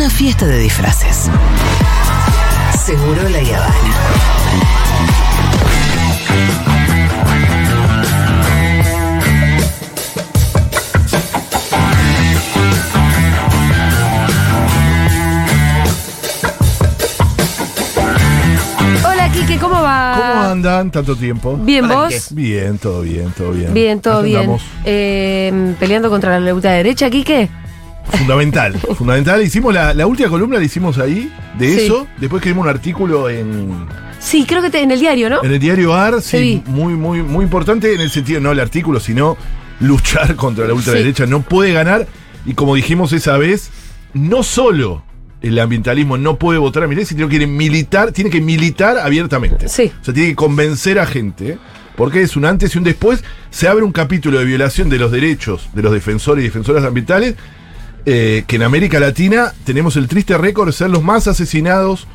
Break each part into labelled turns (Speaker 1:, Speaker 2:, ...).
Speaker 1: una fiesta de disfraces. Seguro la Habana.
Speaker 2: Hola, Kike, ¿cómo va?
Speaker 3: ¿Cómo andan tanto tiempo?
Speaker 2: Bien, vos.
Speaker 4: Quique.
Speaker 3: Bien, todo bien, todo bien.
Speaker 2: Bien, todo bien.
Speaker 3: andamos.
Speaker 2: Eh, peleando contra la leuta derecha, Kike.
Speaker 3: Fundamental, fundamental. Hicimos la, la última columna, la hicimos ahí, de
Speaker 2: Sí.
Speaker 3: eso. Después escribimos un artículo en,
Speaker 2: Sí, creo que te- en el diario, ¿no?
Speaker 3: en el diario AR, sí, muy, muy, muy importante en el sentido, no el artículo, sino luchar contra la ultraderecha. No puede ganar. Y como dijimos esa vez, no solo el ambientalismo no puede votar a Milei, sino que quiere militar, tiene que militar abiertamente.
Speaker 2: Sí.
Speaker 3: O sea, tiene que convencer a gente. Porque es un antes y un después. Se abre un capítulo de violación de los derechos de los defensores y defensoras ambientales. Eh, que en América Latina tenemos el triste récord de ser los más asesinados,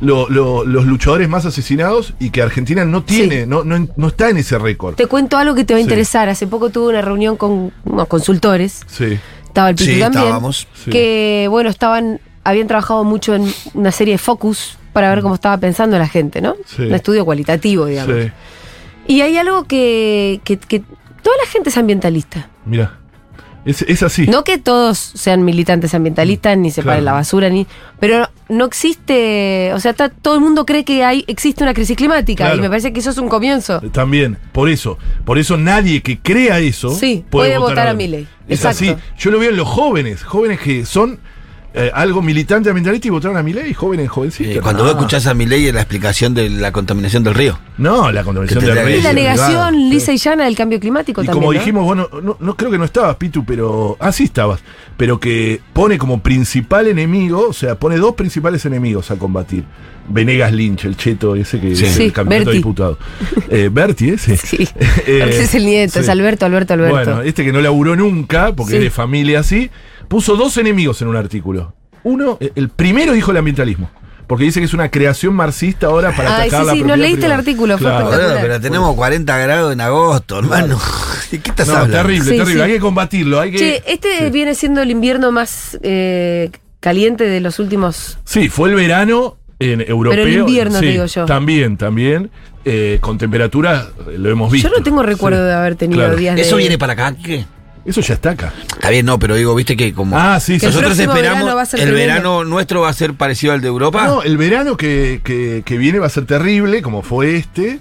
Speaker 3: lo- lo- los luchadores más asesinados, y que Argentina no tiene,
Speaker 2: Sí.
Speaker 3: no, no, no está en ese récord.
Speaker 2: Te cuento algo que te va a
Speaker 3: Sí.
Speaker 2: interesar. Hace poco tuve una reunión con unos consultores.
Speaker 3: Sí.
Speaker 2: Estaba el Pitu
Speaker 4: Sí,
Speaker 2: también.
Speaker 4: estábamos.
Speaker 2: Que, bueno, estaban, habían trabajado mucho en una serie de focus para ver cómo estaba pensando la gente, ¿no?
Speaker 3: Sí.
Speaker 2: Un estudio cualitativo, digamos.
Speaker 3: Sí.
Speaker 2: Y hay algo que, que, que toda la gente es ambientalista.
Speaker 3: Mira. Es, es así.
Speaker 2: No que todos sean militantes ambientalistas, ni separen
Speaker 3: Claro.
Speaker 2: la basura, ni. Pero no existe. O sea, está- todo el mundo cree que hay, existe una crisis climática.
Speaker 3: Claro.
Speaker 2: Y me parece que eso es un comienzo.
Speaker 3: También, por eso, por eso nadie que crea eso
Speaker 2: Sí, puede votar a Milei.
Speaker 3: Es
Speaker 2: Exacto.
Speaker 3: así. Yo lo veo en los jóvenes, jóvenes que son eh, algo militante ambientalista y votaron a Milei, jóvenes, jovencitos.
Speaker 4: Eh, cuando
Speaker 3: no.
Speaker 4: vos escuchás a Milei en la explicación de la contaminación del río.
Speaker 3: No, la contaminación del río.
Speaker 2: Y la
Speaker 4: Sí,
Speaker 2: negación
Speaker 3: privado,
Speaker 2: lisa
Speaker 3: sí.
Speaker 2: y llana del cambio climático
Speaker 3: Y
Speaker 2: también.
Speaker 3: como
Speaker 2: ¿no?
Speaker 3: dijimos, bueno, no, no creo que no estabas, Pitu, pero. Ah, sí estabas. Pero que pone como principal enemigo, o sea, pone dos principales enemigos a combatir. Venegas Lynch, el cheto ese que
Speaker 4: Sí.
Speaker 3: es
Speaker 2: Sí,
Speaker 3: el candidato a
Speaker 2: Berti.
Speaker 3: diputado. Eh, Berti, ese.
Speaker 2: Sí.
Speaker 3: Eh,
Speaker 2: es el nieto, es
Speaker 3: sí.
Speaker 2: Alberto, Alberto, Alberto.
Speaker 3: Bueno, este que no laburó nunca, porque
Speaker 2: Sí.
Speaker 3: es de familia así, puso dos enemigos en un artículo. Uno, eh, el primero dijo el ambientalismo. Porque dice que es una creación marxista ahora para
Speaker 2: Ay,
Speaker 3: atacar
Speaker 2: sí,
Speaker 3: la
Speaker 2: sí, no leíste el artículo, fue
Speaker 3: Claro.
Speaker 2: espectacular.
Speaker 4: Pero tenemos 40 grados en agosto, hermano. ¿De qué estás
Speaker 3: No,
Speaker 4: hablando?
Speaker 3: terrible,
Speaker 2: Sí,
Speaker 3: terrible.
Speaker 2: sí.
Speaker 3: Hay que combatirlo. Hay que,
Speaker 2: Che, este
Speaker 3: sí.
Speaker 2: viene siendo el invierno más eh, caliente de los últimos.
Speaker 3: Sí, fue el verano en europeo.
Speaker 2: Pero el invierno,
Speaker 3: sí,
Speaker 2: te digo yo.
Speaker 3: También, también. eh, con temperaturas, lo hemos visto.
Speaker 2: Yo no tengo recuerdo
Speaker 3: Sí,
Speaker 2: de haber tenido
Speaker 3: claro.
Speaker 2: días de.
Speaker 4: ¿Eso viene para acá? ¿Qué?
Speaker 3: Eso ya está acá.
Speaker 4: Está bien, no, pero digo, viste que como.
Speaker 3: Ah, sí, sí.
Speaker 2: Que el
Speaker 4: Nosotros esperamos.
Speaker 2: verano va a ser
Speaker 4: el
Speaker 2: tremendo.
Speaker 4: verano nuestro va a ser parecido al de Europa.
Speaker 3: No, el verano que, que- que viene va a ser terrible, como fue este.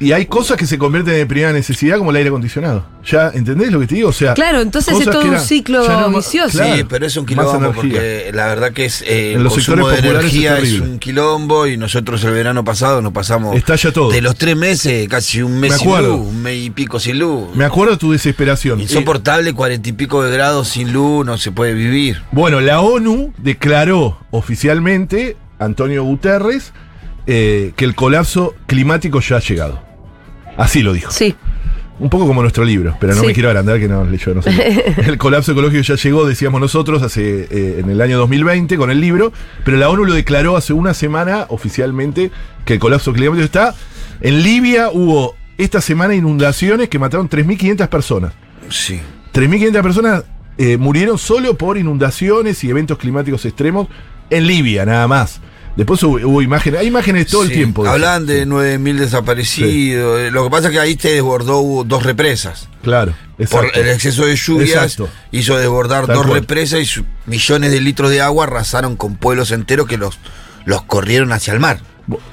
Speaker 3: Y hay cosas que se convierten en primera necesidad, como el aire acondicionado. ¿Ya entendés lo que te digo? O sea,
Speaker 2: Claro, entonces es todo un
Speaker 3: eran-
Speaker 2: ciclo
Speaker 3: no-
Speaker 2: vicioso.
Speaker 4: Sí, pero es un quilombo porque la verdad que es eh,
Speaker 3: En
Speaker 4: el
Speaker 3: los
Speaker 4: consumo
Speaker 3: sectores
Speaker 4: de
Speaker 3: populares es
Speaker 4: energía es, un quilombo y nosotros el verano pasado nos pasamos
Speaker 3: Estalla todo.
Speaker 4: de los tres meses casi un mes
Speaker 3: Me
Speaker 4: sin luz, un mes y pico sin luz.
Speaker 3: Me acuerdo tu desesperación.
Speaker 4: Insoportable, cuarenta y pico de grados sin luz, no se puede vivir.
Speaker 3: Bueno, la ONU declaró oficialmente, Antonio Guterres, eh, que el colapso climático ya ha llegado. Así lo dijo.
Speaker 2: Sí.
Speaker 3: Un poco como nuestro libro, pero no
Speaker 2: Sí.
Speaker 3: me quiero agrandar que no leyó. No sé. el colapso ecológico ya llegó, decíamos nosotros, hace eh, en el año 2020 con el libro, pero la ONU lo declaró hace una semana oficialmente que el colapso climático está. En Libia hubo esta semana inundaciones que mataron 3.500 personas.
Speaker 4: Sí.
Speaker 3: 3.500 personas eh, murieron solo por inundaciones y eventos climáticos extremos en Libia, nada más. Después hubo, hubo imágenes, hay imágenes todo el tiempo. de eso.
Speaker 4: De 9.000 desaparecidos. eh, Lo que pasa es que ahí se desbordó hubo dos represas.
Speaker 3: Claro,
Speaker 4: Por
Speaker 3: exacto.
Speaker 4: el exceso de lluvias
Speaker 3: Exacto.
Speaker 4: hizo desbordar
Speaker 3: Tal
Speaker 4: dos
Speaker 3: cual.
Speaker 4: represas y millones de litros de agua arrasaron con pueblos enteros que los, los corrieron hacia el mar.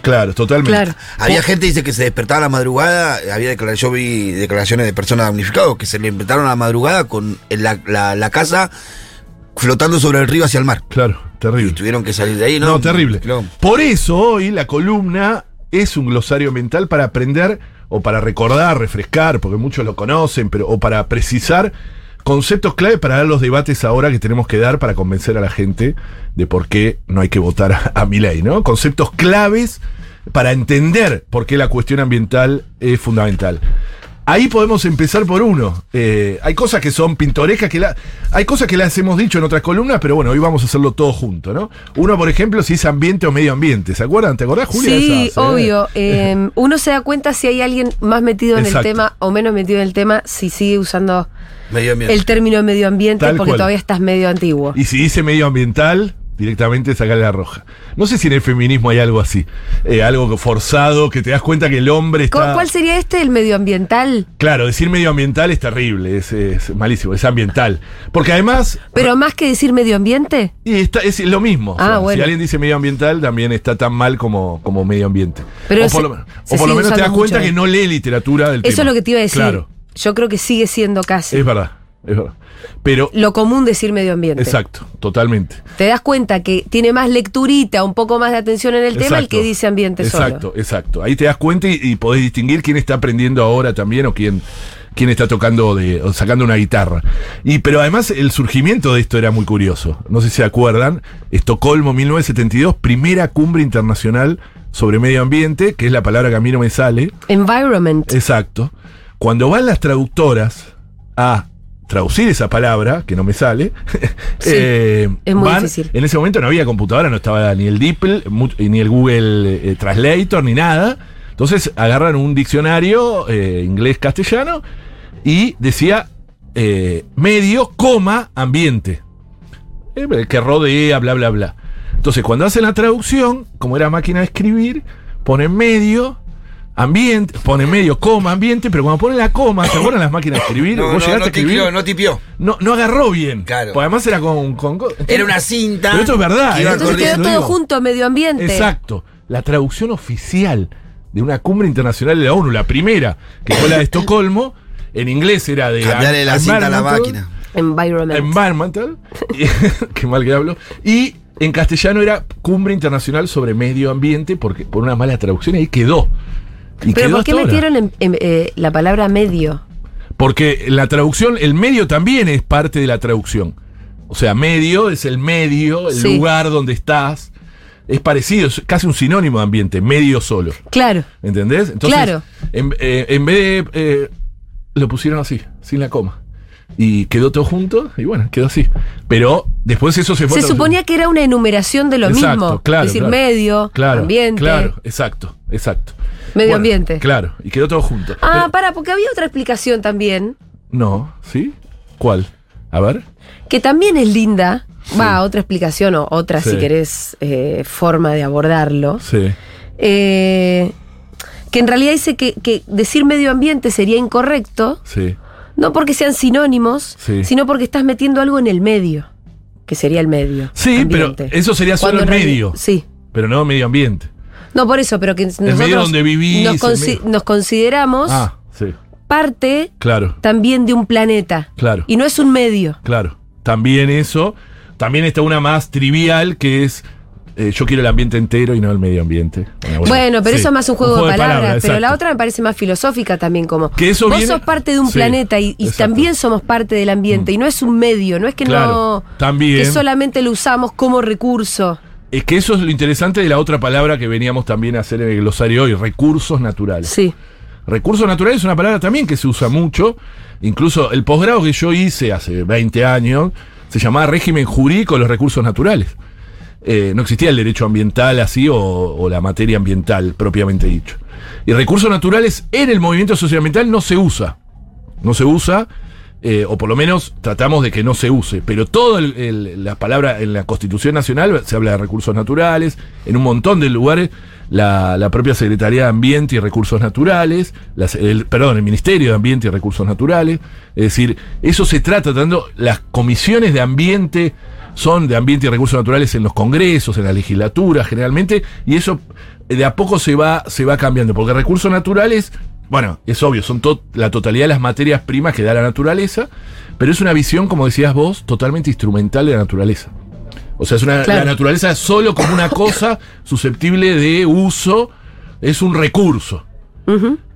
Speaker 3: Claro, totalmente.
Speaker 2: Claro.
Speaker 4: Había gente que dice que se despertaba a la madrugada, había declara- yo vi declaraciones de personas damnificadas que se le despertaron a la madrugada con la, la- la casa flotando sobre el río hacia el mar.
Speaker 3: Claro,
Speaker 4: Y
Speaker 3: terrible.
Speaker 4: tuvieron que salir de ahí, ¿no?
Speaker 3: No, terrible. Por eso hoy la columna es un glosario mental para aprender o para recordar, refrescar, porque muchos lo conocen, pero o para precisar conceptos clave para dar los debates ahora que tenemos que dar para convencer a la gente de por qué no hay que votar a, a Milei, ¿no? Conceptos claves para entender por qué la cuestión ambiental es fundamental. Ahí podemos empezar por uno. Eh, hay cosas que son pintorescas, que la, hay cosas que las hemos dicho en otras columnas, pero bueno, hoy vamos a hacerlo todo junto, ¿no? Uno, por ejemplo, si es ambiente o medio ambiente. ¿Se acuerdan? ¿Te acordás, Julia?
Speaker 2: Sí,
Speaker 3: esas, eh?
Speaker 2: obvio. Eh, uno se da cuenta si hay alguien más metido en
Speaker 3: Exacto.
Speaker 2: el tema o menos metido en el tema, si sigue usando
Speaker 4: Medio
Speaker 2: el término medio ambiente,
Speaker 3: Tal
Speaker 2: porque
Speaker 3: cual.
Speaker 2: todavía estás medio antiguo.
Speaker 3: Y si dice medioambiental, directamente sacarle la roja. No sé si en el feminismo hay algo así, eh, algo forzado, que te das cuenta que el hombre
Speaker 2: ¿Cu-
Speaker 3: está...
Speaker 2: ¿Cuál sería este, el medioambiental?
Speaker 3: Claro, decir medioambiental es terrible, es, es malísimo, es ambiental. Porque además...
Speaker 2: Pero más que decir medio ambiente.
Speaker 3: Y está, es lo mismo. O
Speaker 2: Ah,
Speaker 3: sea,
Speaker 2: bueno.
Speaker 3: Si alguien dice medioambiental, también está tan mal como, como medio ambiente.
Speaker 2: Pero
Speaker 3: o por
Speaker 2: se-
Speaker 3: lo,
Speaker 2: se
Speaker 3: o por lo menos te das cuenta
Speaker 2: mucho,
Speaker 3: que
Speaker 2: eh.
Speaker 3: no lee literatura del tema.
Speaker 2: Eso es lo que te iba a decir.
Speaker 3: Claro,
Speaker 2: Yo creo que sigue siendo casi
Speaker 3: es verdad, es verdad. Pero,
Speaker 2: lo común decir medio ambiente.
Speaker 3: exacto, totalmente.
Speaker 2: Te das cuenta que tiene más lecturita, un poco más de atención en el tema el
Speaker 3: Exacto.
Speaker 2: que dice ambiente
Speaker 3: Exacto,
Speaker 2: solo.
Speaker 3: exacto. Ahí te das cuenta y, y podés distinguir quién está aprendiendo ahora también o quién, quién está tocando de, o sacando una guitarra. Y, pero además el surgimiento de esto era muy curioso. No sé si se acuerdan. Estocolmo 1972, primera cumbre internacional sobre medio ambiente, que es la palabra que a mí no me sale.
Speaker 2: Environment.
Speaker 3: Exacto. Cuando van las traductoras a traducir esa palabra, que no me sale,
Speaker 2: Sí,
Speaker 3: eh,
Speaker 2: es muy
Speaker 3: van-
Speaker 2: difícil.
Speaker 3: En ese momento no había computadora, no estaba ni el DeepL, ni el Google eh, Translator, ni nada. Entonces agarran un diccionario eh, inglés-castellano y decía medio, coma, ambiente. Que rodea, bla, bla, bla. Entonces, cuando hacen la traducción, como era máquina de escribir, ponen medio, ambiente, ponen medio, coma, ambiente, pero cuando ponen la coma, ¿se acuerdan las máquinas de escribir?
Speaker 4: No,
Speaker 3: ¿Vos
Speaker 4: no,
Speaker 3: llegaste
Speaker 4: no
Speaker 3: a escribir?
Speaker 4: tipió, no tipió.
Speaker 3: No, no agarró bien.
Speaker 4: Claro.
Speaker 3: Porque además era con. con- con-
Speaker 4: Era una cinta.
Speaker 3: Pero esto es verdad.
Speaker 4: que.
Speaker 2: Entonces
Speaker 4: corriendo.
Speaker 2: quedó todo junto, medio ambiente.
Speaker 3: Exacto. La traducción oficial de una cumbre internacional de la ONU, la primera, que fue la de Estocolmo, en inglés era de.
Speaker 4: Cambiarle la cinta a la
Speaker 3: Environmental,
Speaker 4: máquina.
Speaker 2: Environment.
Speaker 3: Environmental. y- Qué mal que hablo. Y en castellano era Cumbre Internacional sobre Medio Ambiente, porque por una mala traducción ahí quedó. Y
Speaker 2: Pero ¿por qué metieron en- en, eh, la palabra medio?
Speaker 3: Porque la traducción, el medio también es parte de la traducción. O sea, medio es el medio, el
Speaker 2: Sí.
Speaker 3: lugar donde estás. Es parecido, es casi un sinónimo de ambiente, medio solo.
Speaker 2: Claro.
Speaker 3: ¿Entendés? Entonces,
Speaker 2: Claro.
Speaker 3: en, eh, en vez de. eh, lo pusieron así, sin la coma. Y quedó todo junto, y bueno, quedó así. Pero después eso se fue.
Speaker 2: Se suponía que era una enumeración de lo
Speaker 3: Exacto,
Speaker 2: mismo.
Speaker 3: claro,
Speaker 2: es decir,
Speaker 3: claro.
Speaker 2: medio,
Speaker 3: Claro,
Speaker 2: ambiente,
Speaker 3: Claro, exacto, exacto.
Speaker 2: Medio
Speaker 3: Bueno,
Speaker 2: ambiente.
Speaker 3: Claro, y quedó todo junto.
Speaker 2: Ah,
Speaker 3: Pero-
Speaker 2: para, porque había otra explicación también,
Speaker 3: no, ¿sí? ¿Cuál? A ver.
Speaker 2: que también es linda. Va, otra explicación o otra,
Speaker 3: Sí.
Speaker 2: si querés, eh, forma de abordarlo.
Speaker 3: Sí.
Speaker 2: Eh, que en realidad dice que, que decir medio ambiente sería incorrecto,
Speaker 3: Sí.
Speaker 2: no porque sean sinónimos,
Speaker 3: Sí.
Speaker 2: sino porque estás metiendo algo en el medio, que sería el medio.
Speaker 3: Sí,
Speaker 2: ambiente.
Speaker 3: pero eso sería solo el medio.
Speaker 2: Sí.
Speaker 3: Pero no medio ambiente.
Speaker 2: No, por eso, pero que nosotros
Speaker 3: medio donde vivís,
Speaker 2: nos, consi- consideramos
Speaker 3: Ah, sí.
Speaker 2: parte
Speaker 3: Claro,
Speaker 2: también de un planeta.
Speaker 3: Claro.
Speaker 2: Y no es un medio.
Speaker 3: claro. También eso. También está una más trivial que es. eh, yo quiero el ambiente entero y no el medio ambiente.
Speaker 2: Bueno, pero
Speaker 3: Sí,
Speaker 2: eso es más un juego, de palabras. pero la otra me parece más filosófica también, como
Speaker 3: Que eso
Speaker 2: vos
Speaker 3: viene-
Speaker 2: sos parte de un
Speaker 3: Sí,
Speaker 2: planeta y, también somos parte del ambiente. Y no es un medio, no es que
Speaker 3: Claro,
Speaker 2: no.
Speaker 3: también.
Speaker 2: Que solamente lo usamos como recurso.
Speaker 3: Es que eso es lo interesante de la otra palabra que veníamos también a hacer en el glosario hoy, recursos naturales.
Speaker 2: Sí.
Speaker 3: Recursos naturales es una palabra también que se usa mucho. Incluso el posgrado que yo hice hace 20 años se llamaba régimen jurídico de los recursos naturales. Eh, no existía el derecho ambiental así o, o la materia ambiental propiamente dicho. Y recursos naturales en el movimiento socioambiental no se usa. No se usa, eh, o por lo menos tratamos de que no se use. Pero todas las palabras en la Constitución Nacional se habla de recursos naturales. En un montón de lugares, la, la propia Secretaría de Ambiente y Recursos Naturales, el, perdón, el Ministerio de Ambiente y Recursos Naturales. Es decir, eso se trata, tanto las comisiones de ambiente son de ambiente y recursos naturales en los congresos, en la legislatura generalmente, y eso de a poco se va, se va cambiando, porque recursos naturales, bueno, es obvio, son to- la totalidad de las materias primas que da la naturaleza, pero es una visión, como decías vos, totalmente instrumental de la naturaleza. O sea, es una,
Speaker 2: Claro.
Speaker 3: la naturaleza es solo como una cosa susceptible de uso, es un recurso.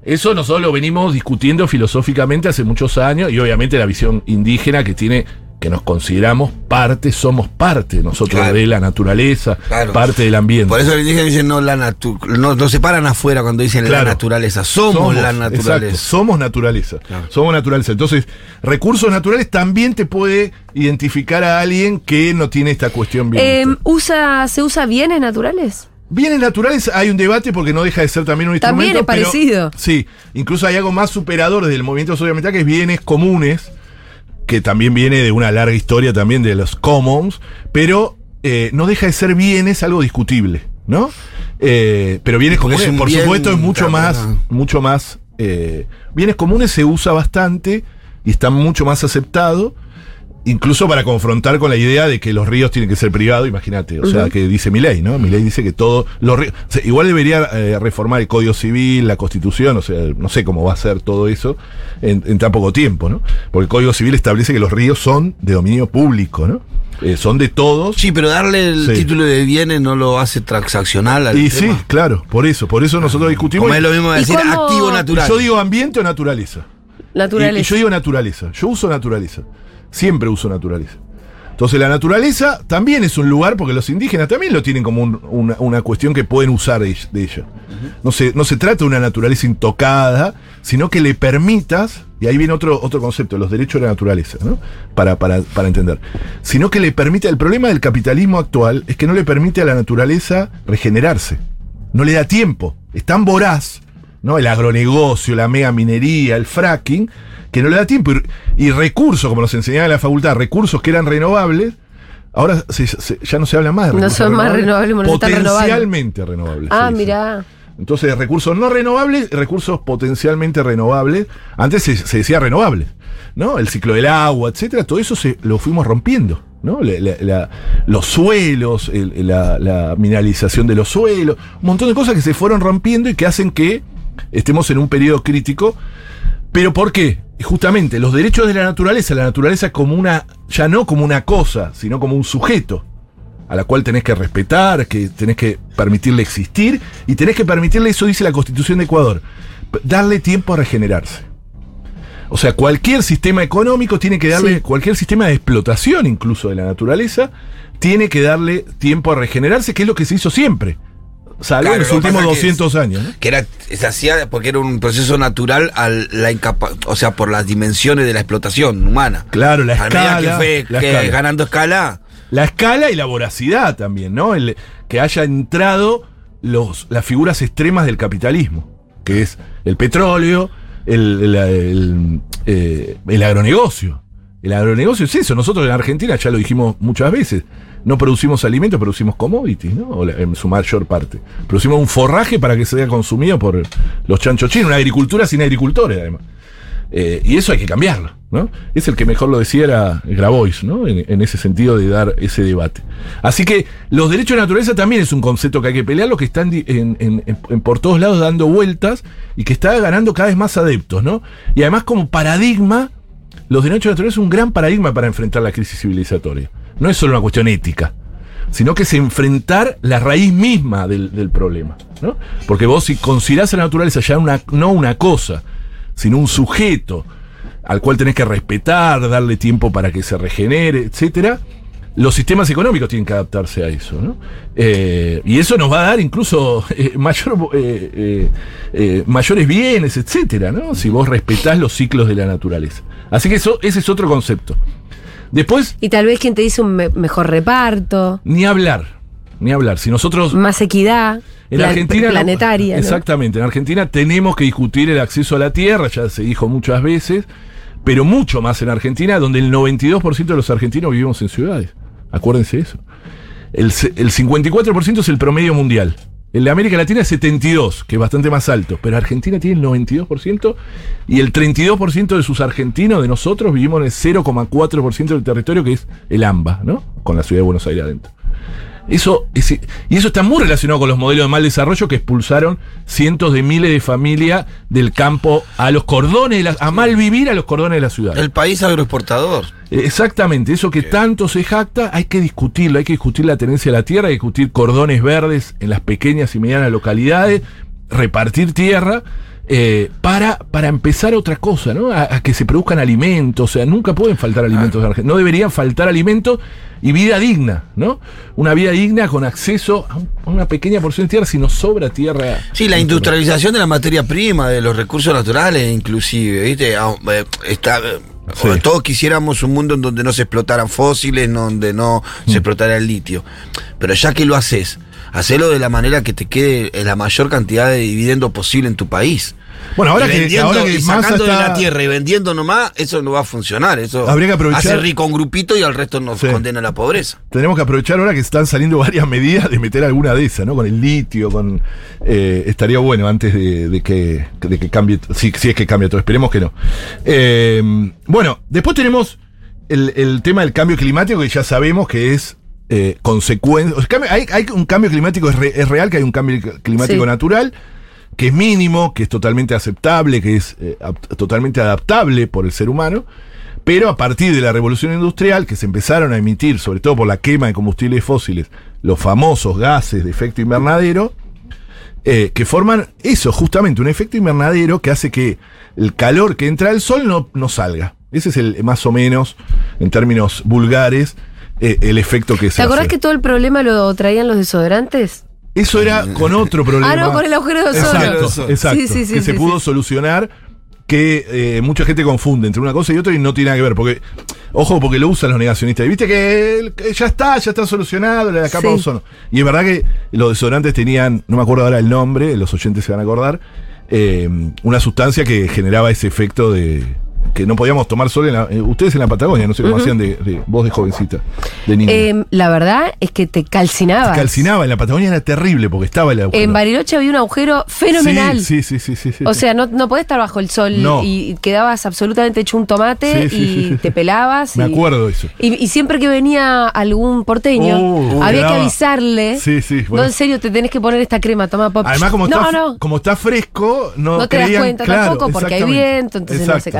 Speaker 3: Eso nosotros lo venimos discutiendo filosóficamente hace muchos años y obviamente la visión indígena que tiene que nos consideramos parte, somos parte nosotros
Speaker 4: Claro.
Speaker 3: de la naturaleza,
Speaker 4: Claro.
Speaker 3: parte del ambiente.
Speaker 4: Por eso los indígenas dicen no la natu no, no se paran afuera cuando dicen
Speaker 3: Claro.
Speaker 4: la naturaleza. Somos, la
Speaker 3: exacto,
Speaker 4: naturaleza.
Speaker 3: somos naturaleza.
Speaker 4: Claro.
Speaker 3: Somos naturaleza. Entonces, recursos naturales también te puede identificar a alguien que no tiene esta cuestión bien.
Speaker 2: Eh,
Speaker 3: vista.
Speaker 2: usa, ¿Se usa bienes naturales?
Speaker 3: Bienes naturales hay un debate porque no deja de ser también un
Speaker 2: También
Speaker 3: instrumento.
Speaker 2: es
Speaker 3: pero-
Speaker 2: parecido.
Speaker 3: sí, incluso hay algo más superador del movimiento socioambiental que es bienes comunes, que también viene de una larga historia también de los commons, pero eh, no deja de ser bienes algo discutible, ¿no? Eh, pero bienes
Speaker 4: Porque es
Speaker 3: comunes,
Speaker 4: un
Speaker 3: por
Speaker 4: bien,
Speaker 3: supuesto, es mucho
Speaker 4: claro,
Speaker 3: más,
Speaker 4: no.
Speaker 3: mucho más. eh, bienes comunes se usa bastante y está mucho más aceptado. Incluso para confrontar con la idea de que los ríos tienen que ser privados, imagínate. O sea, que dice mi ley, ¿no? Mi ley dice que todo. Los ríos, o sea, igual debería eh, reformar el Código Civil, la Constitución, o sea, no sé cómo va a ser todo eso en, en tan poco tiempo, ¿no? Porque el Código Civil establece que los ríos son de dominio público, ¿no? Eh, son de todos.
Speaker 4: Sí, pero darle el
Speaker 3: Sí.
Speaker 4: título de bienes no lo hace transaccional al
Speaker 3: y sí, claro, por eso, por eso nosotros discutimos.
Speaker 4: Como es lo mismo de
Speaker 2: ¿Y
Speaker 4: decir activo natural.
Speaker 3: yo digo ambiente o naturaleza. Y, y
Speaker 2: Naturaleza.
Speaker 3: yo digo naturaleza. Yo uso naturaleza. Siempre uso naturaleza. Entonces la naturaleza también es un lugar, porque los indígenas también lo tienen como un- una, una cuestión que pueden usar de, de ella. no, se, no se trata de una naturaleza intocada, sino que le permitas, y ahí viene otro, otro concepto, los derechos de la naturaleza, ¿no? para, para, para entender. Sino que le permite, el problema del capitalismo actual es que no le permite a la naturaleza regenerarse. No le da tiempo. Es tan voraz, ¿no? El agronegocio, la mega minería, el fracking, que no le da tiempo. Y, y recursos, como nos enseñaba en la facultad, recursos que eran renovables, ahora se- se- ya no se habla más de
Speaker 2: No son más renovables, no.
Speaker 3: Potencialmente renovables.
Speaker 2: Ah, mirá.
Speaker 3: Entonces, recursos no renovables, recursos potencialmente renovables. Antes se, se decía renovables, ¿no? El ciclo del agua, etcétera. Todo eso se, lo fuimos rompiendo, ¿no? La- la- la- los suelos, el- la, la mineralización de los suelos, un montón de cosas que se fueron rompiendo y que hacen que estemos en un periodo crítico. ¿Pero por qué? Justamente los derechos de la naturaleza, la naturaleza como una, ya no como una cosa, sino como un sujeto a la cual tenés que respetar, que tenés que permitirle existir y tenés que permitirle, eso dice la Constitución de Ecuador, darle tiempo a regenerarse. O sea, cualquier sistema económico tiene que darle,
Speaker 2: Sí.
Speaker 3: cualquier sistema de explotación incluso de la naturaleza, tiene que darle tiempo a regenerarse, que es lo que se hizo siempre. Salvo
Speaker 4: Claro,
Speaker 3: en los últimos
Speaker 4: pasa es que
Speaker 3: 200 años. ¿no?
Speaker 4: Que era, se hacía porque era un proceso natural a la incapa o sea, por las dimensiones de la explotación humana.
Speaker 3: Claro, la
Speaker 4: a
Speaker 3: escala.
Speaker 4: que fue
Speaker 3: la
Speaker 4: que
Speaker 3: escala.
Speaker 4: ganando escala,
Speaker 3: La escala y la voracidad también, ¿no? El, que haya entrado los, las figuras extremas del capitalismo, que es el petróleo, el, el- el, eh, el agronegocio. El agronegocio es eso. Nosotros en Argentina, ya lo dijimos muchas veces, no producimos alimentos, producimos commodities, ¿no? En su mayor parte. Producimos un forraje para que sea consumido por los chanchos chinos, una agricultura sin agricultores, además. Eh, y eso hay que cambiarlo, ¿no? Es el que mejor lo decía era Grabois, ¿no? En, ese sentido de dar ese debate. Así que los derechos de naturaleza también es un concepto que hay que pelear, lo que están por todos lados dando vueltas y que está ganando cada vez más adeptos, ¿no? Y además como paradigma, los derechos de naturaleza es un gran paradigma para enfrentar la crisis civilizatoria. No es solo una cuestión ética, sino que es enfrentar la raíz misma del, problema, ¿no? Porque vos si considerás a la naturaleza ya una, no una cosa, sino un sujeto al cual tenés que respetar, darle tiempo para que se regenere, etcétera, los sistemas económicos tienen que adaptarse a eso, ¿no? Eh, y eso nos va a dar incluso eh, mayor, eh, mayores bienes, etcétera, ¿no? Si vos respetás los ciclos de la naturaleza. Así que eso, ese es otro concepto. Después,
Speaker 2: Y tal vez quien te dice un me- mejor reparto,
Speaker 3: ni hablar, ni hablar. Si nosotros
Speaker 2: más equidad
Speaker 3: en Argentina
Speaker 2: planetaria. ¿no?
Speaker 3: exactamente, en Argentina tenemos que discutir el acceso a la tierra, ya se dijo muchas veces, pero mucho más en Argentina, donde el 92% de los argentinos vivimos en ciudades. Acuérdense eso. El, el 54% es el promedio mundial. El de América Latina es 72, que es bastante más alto, pero Argentina tiene el 92% y el 32% de sus argentinos, de nosotros, vivimos en el 0,4% del territorio, que es el AMBA, ¿no? Con la ciudad de Buenos Aires adentro. Eso, ese- y eso está muy relacionado con los modelos de mal desarrollo que expulsaron cientos de miles de familias del campo a los cordones, de la- a mal vivir a los cordones de la ciudad.
Speaker 4: el país agroexportador.
Speaker 3: Exactamente, eso que tanto se jacta, hay que discutirlo, hay que discutir la tenencia de la tierra, hay que discutir cordones verdes en las pequeñas y medianas localidades, repartir tierra. Eh, para, para empezar otra cosa, ¿no? A, a que se produzcan alimentos, o sea, nunca pueden faltar alimentos en Argentina. No deberían faltar alimentos y vida digna, ¿no? Una vida digna con acceso a, un- a una pequeña porción de tierra si nos sobra tierra.
Speaker 4: Sí, la industrialización de la materia prima, de los recursos naturales, inclusive, ¿viste? Ah, eh, Está, eh,
Speaker 3: Sí.
Speaker 4: Todos quisiéramos un mundo en donde no se explotaran fósiles, en donde no
Speaker 3: Mm.
Speaker 4: se explotara el litio. Pero ya que lo haces, hacelo de la manera que te quede eh, la mayor cantidad de dividendo posible en tu país.
Speaker 3: Bueno, ahora
Speaker 4: Y
Speaker 3: que,
Speaker 4: vendiendo
Speaker 3: ahora que
Speaker 4: y sacando de la tierra y vendiendo nomás, eso no va a funcionar. Eso
Speaker 3: Habría que aprovechar-
Speaker 4: hace rico un grupito y al resto nos
Speaker 3: Sí.
Speaker 4: condena a la pobreza.
Speaker 3: Tenemos que aprovechar ahora que están saliendo varias medidas de meter alguna de esas, ¿no? Con el litio, con. eh, estaría bueno antes de, de que, de que cambie. Si, si es que cambia todo, esperemos que no. Eh, bueno, después tenemos el, el tema del cambio climático, que ya sabemos que es eh, consecuencia. o sea, cambio- hay, hay un cambio climático, es, re- es real que hay un cambio climático
Speaker 2: Sí.
Speaker 3: natural, que es mínimo, que es totalmente aceptable, que es eh, totalmente adaptable por el ser humano. Pero a partir de la revolución industrial, que se empezaron a emitir, sobre todo por la quema de combustibles fósiles, los famosos gases de efecto invernadero, eh, que forman eso, justamente un efecto invernadero que hace que el calor que entra del sol no, no salga. Ese es el más o menos, en términos vulgares, el efecto que se
Speaker 2: ¿Te acordás
Speaker 3: hace.
Speaker 2: que todo el problema lo traían los desodorantes?
Speaker 3: Eso era con otro problema.
Speaker 2: Ah, no, con el agujero de ozono.
Speaker 3: Exacto, exacto.
Speaker 2: Sí, sí, sí,
Speaker 3: que se
Speaker 2: sí,
Speaker 3: pudo
Speaker 2: sí.
Speaker 3: solucionar que eh, mucha gente confunde entre una cosa y otra y no tiene nada que ver. Porque, ojo, porque lo usan los negacionistas. Y Viste que, el- que ya está, ya está solucionado la capa
Speaker 2: Sí.
Speaker 3: de ozono. Y es verdad que los desodorantes tenían, no me acuerdo ahora el nombre, los oyentes se van a acordar, eh, una sustancia que generaba ese efecto de que no podíamos tomar sol en la, eh, ustedes en la Patagonia, no sé cómo hacían de, de vos de jovencita, de niña.
Speaker 2: Eh, la verdad es que te calcinabas.
Speaker 3: Calcinaba, en la Patagonia era terrible porque estaba el agujero.
Speaker 2: En Bariloche había un agujero fenomenal.
Speaker 3: Sí, sí, sí, sí, sí,
Speaker 2: O sea, no, no podés estar bajo el sol
Speaker 3: No.
Speaker 2: y quedabas absolutamente hecho un tomate y te pelabas.
Speaker 3: Me
Speaker 2: y-
Speaker 3: acuerdo de eso.
Speaker 2: Y, y siempre que venía algún porteño,
Speaker 3: Uh,
Speaker 2: había que avisarle.
Speaker 3: Sí, sí, bueno.
Speaker 2: No, en serio, te tenés que poner esta crema, toma pop.
Speaker 3: Además, como,
Speaker 2: no,
Speaker 3: está,
Speaker 2: no.
Speaker 3: como está fresco, no,
Speaker 2: No te das cuenta
Speaker 3: claro,
Speaker 2: tampoco porque hay viento, entonces no hace
Speaker 3: Exacto.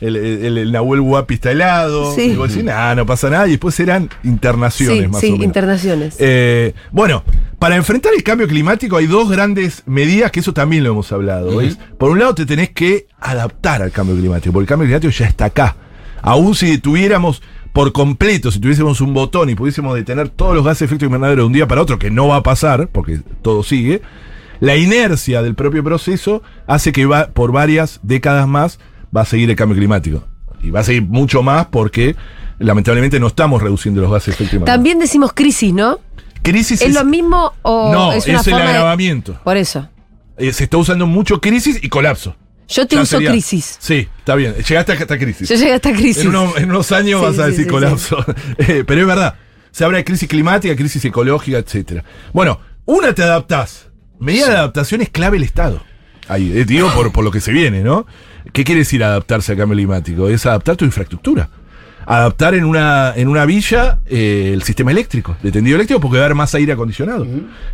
Speaker 3: El, el, el Nahuel Guapi está helado.
Speaker 2: Sí.
Speaker 3: Y vos decís, nah, no pasa nada. Y después eran internaciones,
Speaker 2: Sí,
Speaker 3: más
Speaker 2: sí,
Speaker 3: o menos.
Speaker 2: internaciones.
Speaker 3: Eh, bueno, para enfrentar el cambio climático hay dos grandes medidas que eso también lo hemos hablado. ¿veis? Por un lado, te tenés que adaptar al cambio climático, porque el cambio climático ya está acá. Aún si tuviéramos por completo, si tuviésemos un botón y pudiésemos detener todos los gases de efecto invernadero de un día para otro, que no va a pasar, porque todo sigue, la inercia del propio proceso hace que va, por varias décadas más va a seguir el cambio climático. Y va a seguir mucho más porque lamentablemente no estamos reduciendo los gases de efecto invernadero.
Speaker 2: También decimos crisis, ¿no?
Speaker 3: Crisis
Speaker 2: ¿Es lo mismo o
Speaker 3: no,
Speaker 2: es una
Speaker 3: es el
Speaker 2: de-
Speaker 3: agravamiento.
Speaker 2: Por eso.
Speaker 3: Eh, se está usando mucho crisis y colapso.
Speaker 2: Yo te
Speaker 3: Ya
Speaker 2: uso
Speaker 3: sería-
Speaker 2: crisis.
Speaker 3: Sí, está bien. Llegaste a esta crisis.
Speaker 2: Yo llegué a esta crisis.
Speaker 3: En, uno- en unos años
Speaker 2: Sí,
Speaker 3: vas a
Speaker 2: sí,
Speaker 3: decir
Speaker 2: sí,
Speaker 3: colapso. Eh, pero es verdad. Se habla de crisis climática, crisis ecológica, etcétera. Bueno, una te adaptás. Medida de adaptación es clave el Estado. Ahí, eh, digo por, por lo que se viene, ¿no? ¿Qué quiere decir adaptarse al cambio climático? Es adaptar tu infraestructura. Adaptar en una, en una villa eh, el sistema eléctrico, de tendido eléctrico, porque va a haber más aire acondicionado.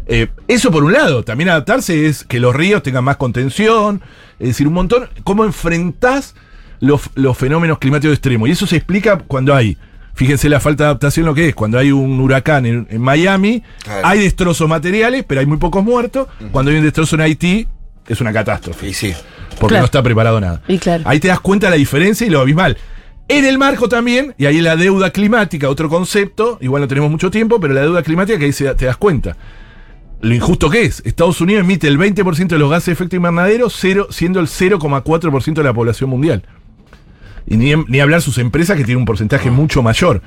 Speaker 3: Eh, eso por un lado. También adaptarse es que los ríos tengan más contención. Es decir, un montón. ¿Cómo enfrentás los, los fenómenos climáticos extremos? Y eso se explica cuando hay. Fíjense la falta de adaptación lo que es. Cuando hay un huracán en, en Miami,
Speaker 4: Claro.
Speaker 3: hay destrozos materiales, pero hay muy pocos muertos. Cuando hay un destrozo en Haití, es una catástrofe.
Speaker 4: Y sí.
Speaker 3: Porque
Speaker 2: Claro.
Speaker 3: no está preparado nada.
Speaker 2: Y claro.
Speaker 3: Ahí te das cuenta de la diferencia y lo abismal. En el marco también, y ahí la deuda climática, otro concepto, igual no tenemos mucho tiempo, pero la deuda climática que ahí se- te das cuenta. Lo injusto que es. Estados Unidos emite el 20% de los gases de efecto invernadero, cero, siendo el 0,4% de la población mundial. Y ni, ni hablar sus empresas que tienen un porcentaje mucho mayor.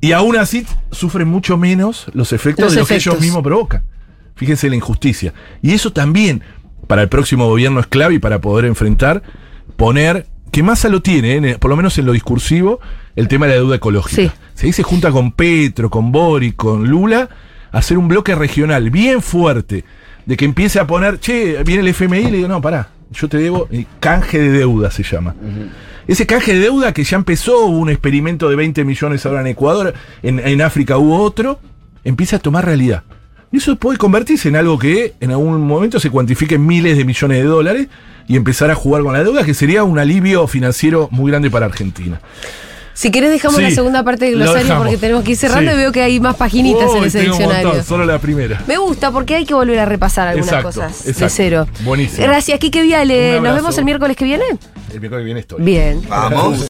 Speaker 3: Y aún así sufren mucho menos los efectos
Speaker 2: Los
Speaker 3: de lo que
Speaker 2: efectos.
Speaker 3: ellos mismos provocan. Fíjense la injusticia. Y eso también, para el próximo gobierno es clave y para poder enfrentar, poner, que Massa lo tiene, ¿eh? por lo menos en lo discursivo, el tema de la deuda ecológica.
Speaker 2: Sí.
Speaker 3: Se junta con Petro, con Boric, con Lula, hacer un bloque regional bien fuerte, de que empiece a poner, che, viene el FMI y le digo, no, pará, yo te debo, y canje de deuda se llama. Ese canje de deuda que ya empezó, hubo un experimento de 20 millones ahora en Ecuador, en, en África hubo otro, empieza a tomar realidad. Y eso puede convertirse en algo que en algún momento se cuantifique en miles de millones de dólares y empezar a jugar con la deuda, que sería un alivio financiero muy grande para Argentina.
Speaker 2: Si querés dejamos
Speaker 3: Sí,
Speaker 2: la segunda parte del
Speaker 3: lo
Speaker 2: glosario porque tenemos que ir cerrando
Speaker 3: Sí.
Speaker 2: y veo que hay más paginitas en ese
Speaker 3: tengo un
Speaker 2: diccionario.
Speaker 3: montón, solo la primera.
Speaker 2: Me gusta porque hay que volver a repasar algunas
Speaker 3: Exacto,
Speaker 2: cosas de
Speaker 3: exacto.
Speaker 2: cero.
Speaker 3: Buenísimo.
Speaker 2: Gracias, Kike Viale. Nos vemos el miércoles que viene.
Speaker 3: El miércoles que viene estoy.
Speaker 2: Bien.
Speaker 4: Vamos.